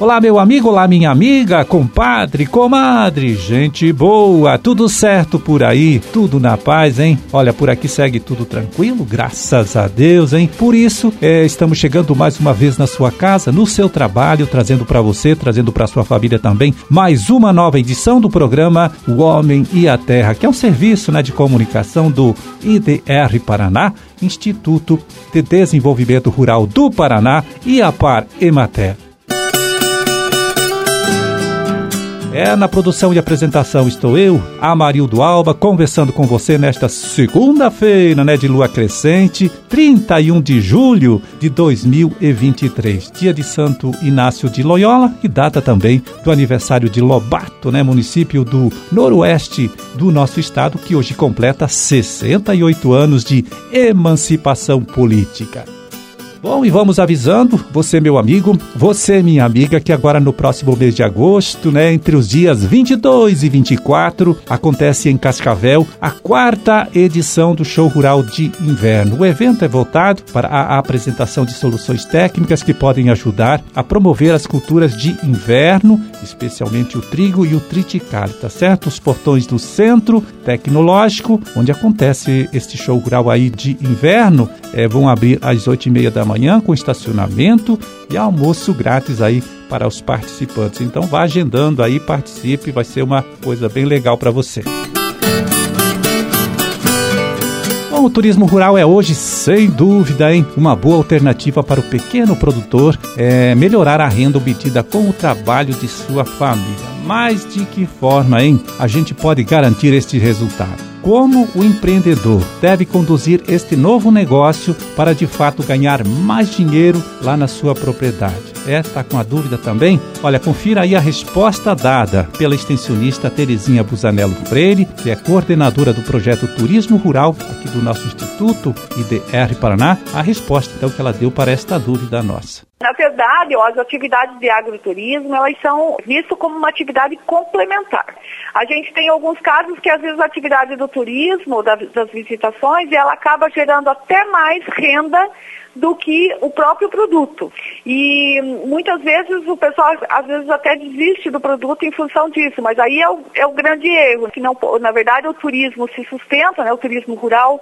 Olá, meu amigo, olá, minha amiga, compadre, comadre, gente boa, tudo certo por aí, tudo na paz, hein? Olha, por aqui segue tudo tranquilo, graças a Deus, hein? Por isso, é, estamos chegando mais uma vez na sua casa, no seu trabalho, trazendo para você, trazendo para sua família também, mais uma nova edição do programa O Homem e a Terra, que é um serviço né, de comunicação do IDR Paraná, Instituto de Desenvolvimento Rural do Paraná e a Par Emater. É, na produção e apresentação estou eu, Amarildo Alba, conversando com você nesta segunda-feira, né, de lua crescente, 31 de julho de 2023, dia de Santo Inácio de Loyola e data também do aniversário de Lobato, né, município do noroeste do nosso estado, que hoje completa 68 anos de emancipação política. Bom, e vamos avisando, você meu amigo, você minha amiga, que agora no próximo mês de agosto, né, entre os dias 22 e 24, acontece em Cascavel a quarta edição do Show Rural de Inverno. O evento é voltado para a apresentação de soluções técnicas que podem ajudar a promover as culturas de inverno, especialmente o trigo e o triticale, tá certo? Os portões do Centro Tecnológico, onde acontece este show rural aí de inverno, é, vão abrir às 8 e meia da manhã com estacionamento e almoço grátis aí para os participantes. Então vá agendando aí, participe, vai ser uma coisa bem legal para você. Bom, o turismo rural é hoje, sem dúvida, hein, uma boa alternativa para o pequeno produtor é, melhorar a renda obtida com o trabalho de sua família. Mas de que forma, hein, a gente pode garantir este resultado? Como o empreendedor deve conduzir este novo negócio para de fato ganhar mais dinheiro lá na sua propriedade. É, tá com a dúvida também? Olha, confira aí a resposta dada pela extensionista Terezinha Busanello Freire, que é coordenadora do projeto Turismo Rural aqui do nosso Instituto IDR Paraná, a resposta então que ela deu para esta dúvida nossa. Na verdade, as atividades de agroturismo, elas são vistas como uma atividade complementar. A gente tem alguns casos que às vezes a atividade do turismo, das visitações, ela acaba gerando até mais renda do que o próprio produto. E muitas vezes o pessoal às vezes até desiste do produto em função disso, mas aí é o, é o grande erro, que não, na verdade o turismo se sustenta, né, o turismo rural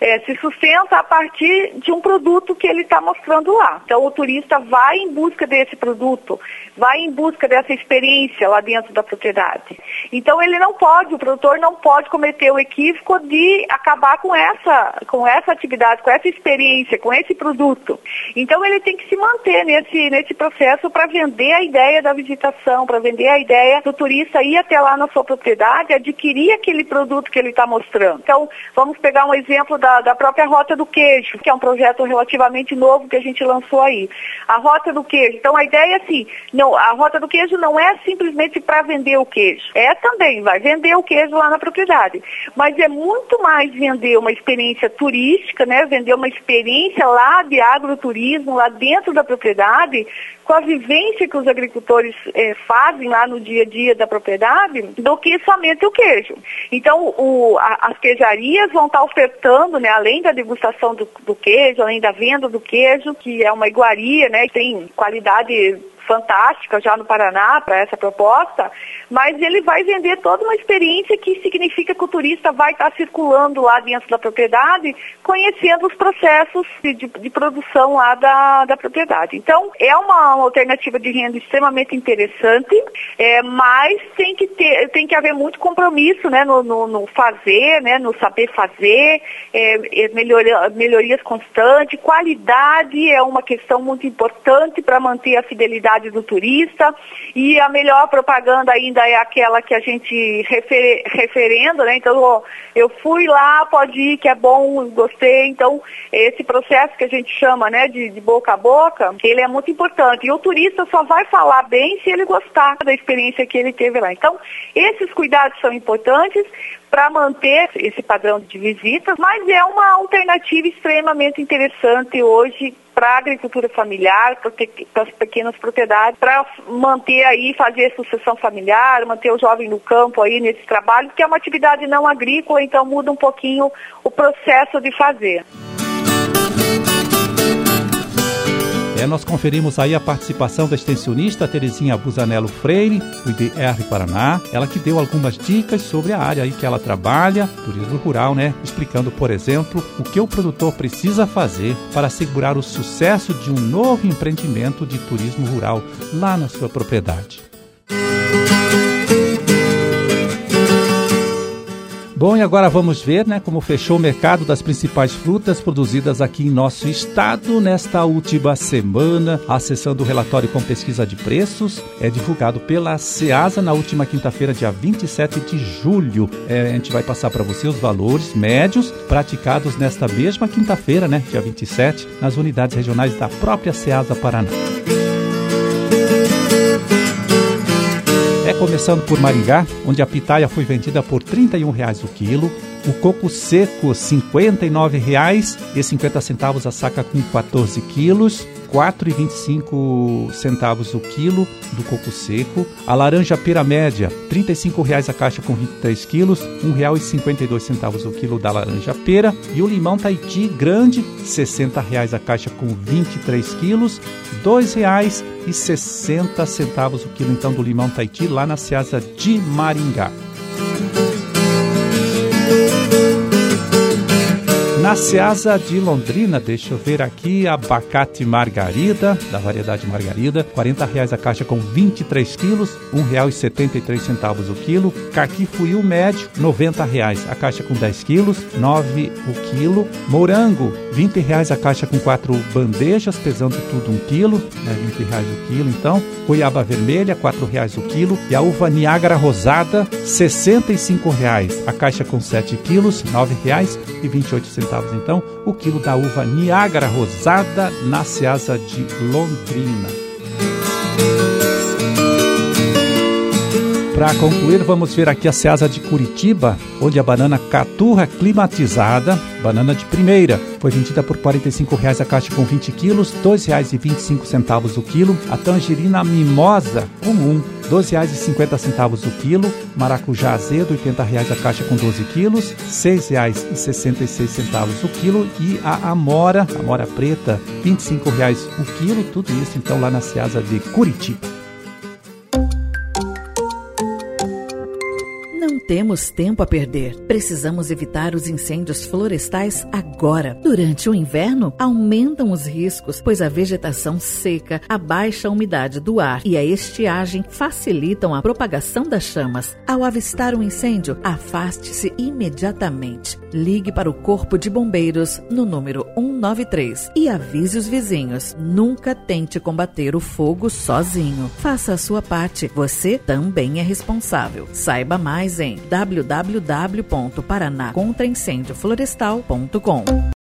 é, se sustenta a partir de um produto que ele está mostrando lá. Então o turista vai em busca desse produto, vai em busca dessa experiência lá dentro da propriedade. Então ele não pode, o produtor não pode cometer o equívoco de acabar com essa, com essa atividade, com essa experiência, com esse produto. Então ele tem que se manter nesse, nesse processo para vender a ideia da visitação, para vender a ideia do turista ir até lá na sua propriedade, adquirir aquele produto que ele está mostrando. Então vamos pegar um exemplo da da, da própria Rota do Queijo, que é um projeto relativamente novo que a gente lançou aí. A Rota do Queijo. Então a ideia é assim, não, a Rota do Queijo não é simplesmente para vender o queijo. É também, vai vender o queijo lá na propriedade. Mas é muito mais vender uma experiência turística, né? Vender uma experiência lá de agroturismo, lá dentro da propriedade, com a vivência que os agricultores é, fazem lá no dia a dia da propriedade, do que somente o queijo. Então, o, a, as queijarias vão estar ofertando, né, além da degustação do, do queijo, além da venda do queijo, que é uma iguaria, né, tem qualidade fantástica já no Paraná para essa proposta, mas ele vai vender toda uma experiência que significa que o turista vai estar circulando lá dentro da propriedade, conhecendo os processos de, de, de produção lá da, da propriedade. Então, é uma, uma alternativa de renda extremamente interessante, é, mas tem que, ter, tem que haver muito compromisso né, no, no, no fazer, né, no saber fazer, é, é melhoria, melhorias constantes, qualidade é uma questão muito importante para manter a fidelidade do turista e a melhor propaganda ainda é aquela que a gente refer, referendo, né? Então, eu fui lá, pode ir, que é bom, gostei. Então, esse processo que a gente chama, né, de, de boca a boca, ele é muito importante. E o turista só vai falar bem se ele gostar da experiência que ele teve lá. Então, esses cuidados são importantes para manter esse padrão de visitas, mas é uma alternativa extremamente interessante hoje para a agricultura familiar, para as pequenas propriedades, para manter aí, fazer sucessão familiar, manter o jovem no campo aí nesse trabalho, que é uma atividade não agrícola, então muda um pouquinho o processo de fazer. É, nós conferimos aí a participação da extensionista Terezinha Busanello Freire, do IDR Paraná. Ela que deu algumas dicas sobre a área aí que ela trabalha, turismo rural, né? Explicando, por exemplo, o que o produtor precisa fazer para assegurar o sucesso de um novo empreendimento de turismo rural lá na sua propriedade. Bom, e agora vamos ver né, como fechou o mercado das principais frutas produzidas aqui em nosso estado nesta última semana. Acessando o relatório com pesquisa de preços, é divulgado pela SEASA na última quinta-feira, dia 27 de julho. É, a gente vai passar para você os valores médios praticados nesta mesma quinta-feira, né, dia 27, nas unidades regionais da própria SEASA Paraná. Começando por Maringá, onde a pitaia foi vendida por 31 reais o quilo, o coco seco R$ 59,50 a saca com 14 quilos, 4,25 centavos o quilo do coco seco. A laranja pera média, R$ 35,00 a caixa com 23 quilos, R$ 1,52 o quilo da laranja pera. E o limão Tahiti grande, R$ 60,00 a caixa com 23 quilos, R$ 2,60 o quilo então do limão Tahiti lá na Seasa de Maringá. Na Seasa de Londrina, deixa eu ver aqui, abacate margarida, da variedade margarida, R$ reais a caixa com 23 quilos, R$ 1,73 o quilo. Caqui fuiu médio, R$ reais a caixa com 10 quilos, 9 o quilo. Morango, R$ reais a caixa com 4 bandejas, pesando tudo 1 quilo, né, R$ reais o quilo então. Goiaba vermelha, R$ reais o quilo. E a uva Niágara rosada, 65 reais a caixa com 7 quilos, R$ reais e 28 então o quilo da uva Niágara rosada na Seasa de Londrina. Para concluir, vamos ver aqui a Seasa de Curitiba, onde a banana caturra climatizada, banana de primeira, foi vendida por R$ 45,00 a caixa com 20 quilos, R$ 2,25 o quilo. A tangerina mimosa comum, R$ 2,50 o quilo. Maracujá azedo, R$ 80,00 a caixa com 12 quilos, R$ 6,66 o quilo. E a amora, amora preta, R$ 25,00 o quilo. Tudo isso então lá na Seasa de Curitiba. Temos tempo a perder. Precisamos evitar os incêndios florestais agora. Durante o inverno, aumentam os riscos, pois a vegetação seca, a baixa umidade do ar e a estiagem facilitam a propagação das chamas. Ao avistar um incêndio, afaste-se imediatamente. Ligue para o Corpo de Bombeiros no número 193 e avise os vizinhos. Nunca tente combater o fogo sozinho. Faça a sua parte. Você também é responsável. Saiba mais em www.paranacontraincendioflorestal.com.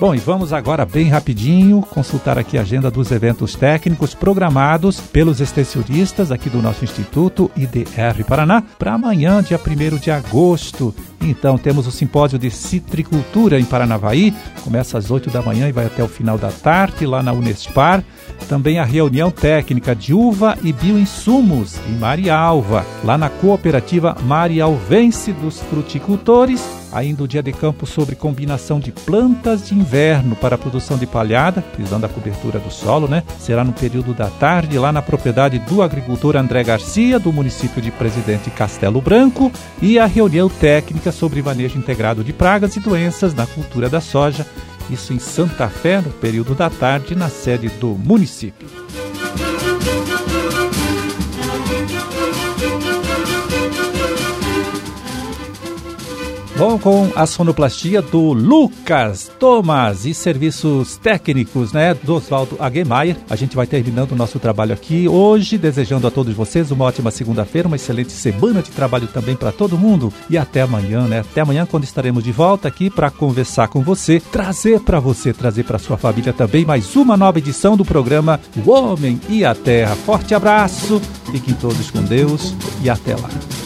Bom, e vamos agora bem rapidinho consultar aqui a agenda dos eventos técnicos programados pelos extensionistas aqui do nosso Instituto IDR Paraná para amanhã, dia 1 de agosto. Então, temos o simpósio de citricultura em Paranavaí, começa às 8 da manhã e vai até o final da tarde lá na Unespar. Também a reunião técnica de uva e bioinsumos em Marialva, lá na cooperativa Marialvense dos Fruticultores ainda o dia de campo sobre combinação de plantas de inverno para a produção de palhada, visando a cobertura do solo, né? Será no período da tarde, lá na propriedade do agricultor André Garcia, do município de Presidente Castelo Branco, e a reunião técnica sobre manejo integrado de pragas e doenças na cultura da soja, isso em Santa Fé, no período da tarde, na sede do município. Bom, com a sonoplastia do Lucas Thomas e serviços técnicos, né, do Oswaldo Aguemaier, a gente vai terminando o nosso trabalho aqui hoje, desejando a todos vocês uma ótima segunda-feira, uma excelente semana de trabalho também para todo mundo e até amanhã, né? Até amanhã quando estaremos de volta aqui para conversar com você, trazer para você, trazer para sua família também mais uma nova edição do programa O Homem e a Terra. Forte abraço, fiquem todos com Deus e até lá.